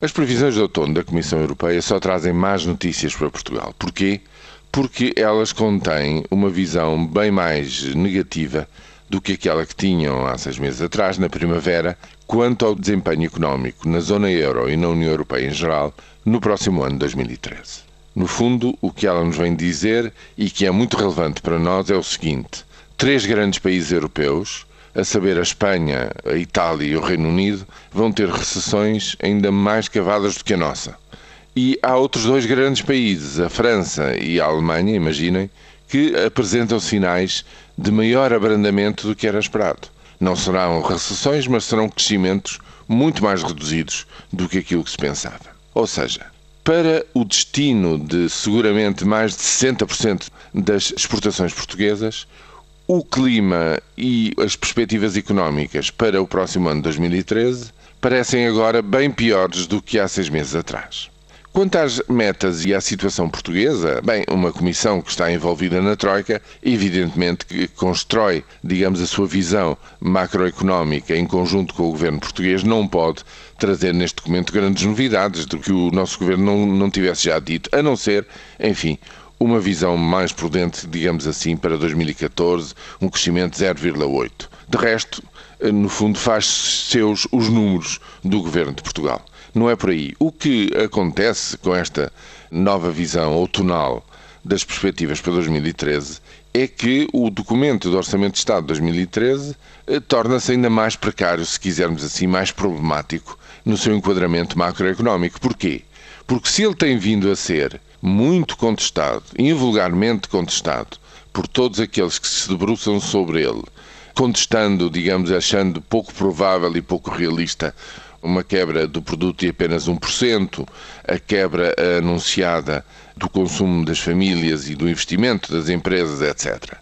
As previsões de outono da Comissão Europeia só trazem más notícias para Portugal. Porquê? Porque elas contêm uma visão bem mais negativa do que aquela que tinham há seis meses atrás, na primavera, quanto ao desempenho económico na zona euro e na União Europeia em geral no próximo ano 2013. No fundo, o que ela nos vem dizer e que é muito relevante para nós é o seguinte: três grandes países europeus, a saber a Espanha, a Itália e o Reino Unido, vão ter recessões ainda mais cavadas do que a nossa. E há outros dois grandes países, a França e a Alemanha, imaginem, que apresentam sinais de maior abrandamento do que era esperado. Não serão recessões, mas serão crescimentos muito mais reduzidos do que aquilo que se pensava. Ou seja, para o destino de seguramente mais de 60% das exportações portuguesas, o clima e as perspectivas económicas para o próximo ano 2013 parecem agora bem piores do que há seis meses atrás. Quanto às metas e à situação portuguesa, bem, uma comissão que está envolvida na Troika, evidentemente que constrói, digamos, a sua visão macroeconómica em conjunto com o governo português, não pode trazer neste documento grandes novidades do que o nosso governo não, não tivesse já dito, a não ser, enfim, uma visão mais prudente, digamos assim, para 2014, um crescimento de 0,8. De resto, no fundo, faz seus os números do governo de Portugal. Não é por aí. O que acontece com esta nova visão outonal das perspectivas para 2013 é que o documento do Orçamento de Estado de 2013 eh, torna-se ainda mais precário, se quisermos assim, mais problemático no seu enquadramento macroeconómico. Porquê? Porque se ele tem vindo a ser muito contestado, invulgarmente contestado, por todos aqueles que se debruçam sobre ele, contestando, digamos, achando pouco provável e pouco realista uma quebra do produto de apenas 1%, a quebra anunciada do consumo das famílias e do investimento das empresas, etc.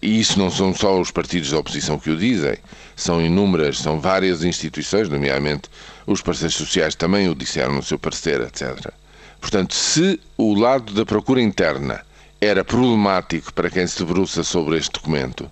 E isso não são só os partidos da oposição que o dizem, são inúmeras, são várias instituições, nomeadamente os parceiros sociais também o disseram no seu parecer, etc. Portanto, se o lado da procura interna era problemático para quem se debruça sobre este documento,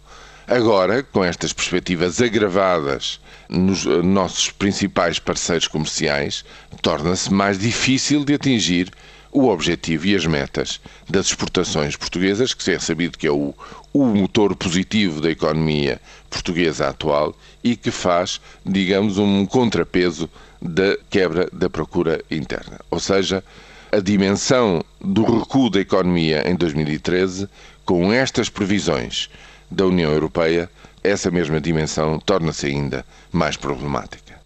agora, com estas perspectivas agravadas nos nossos principais parceiros comerciais, torna-se mais difícil de atingir o objetivo e as metas das exportações portuguesas, que é sabido que é o, o motor positivo da economia portuguesa atual e que faz, digamos, um contrapeso da quebra da procura interna. Ou seja, a dimensão do recuo da economia em 2013, com estas previsões da União Europeia, essa mesma dimensão torna-se ainda mais problemática.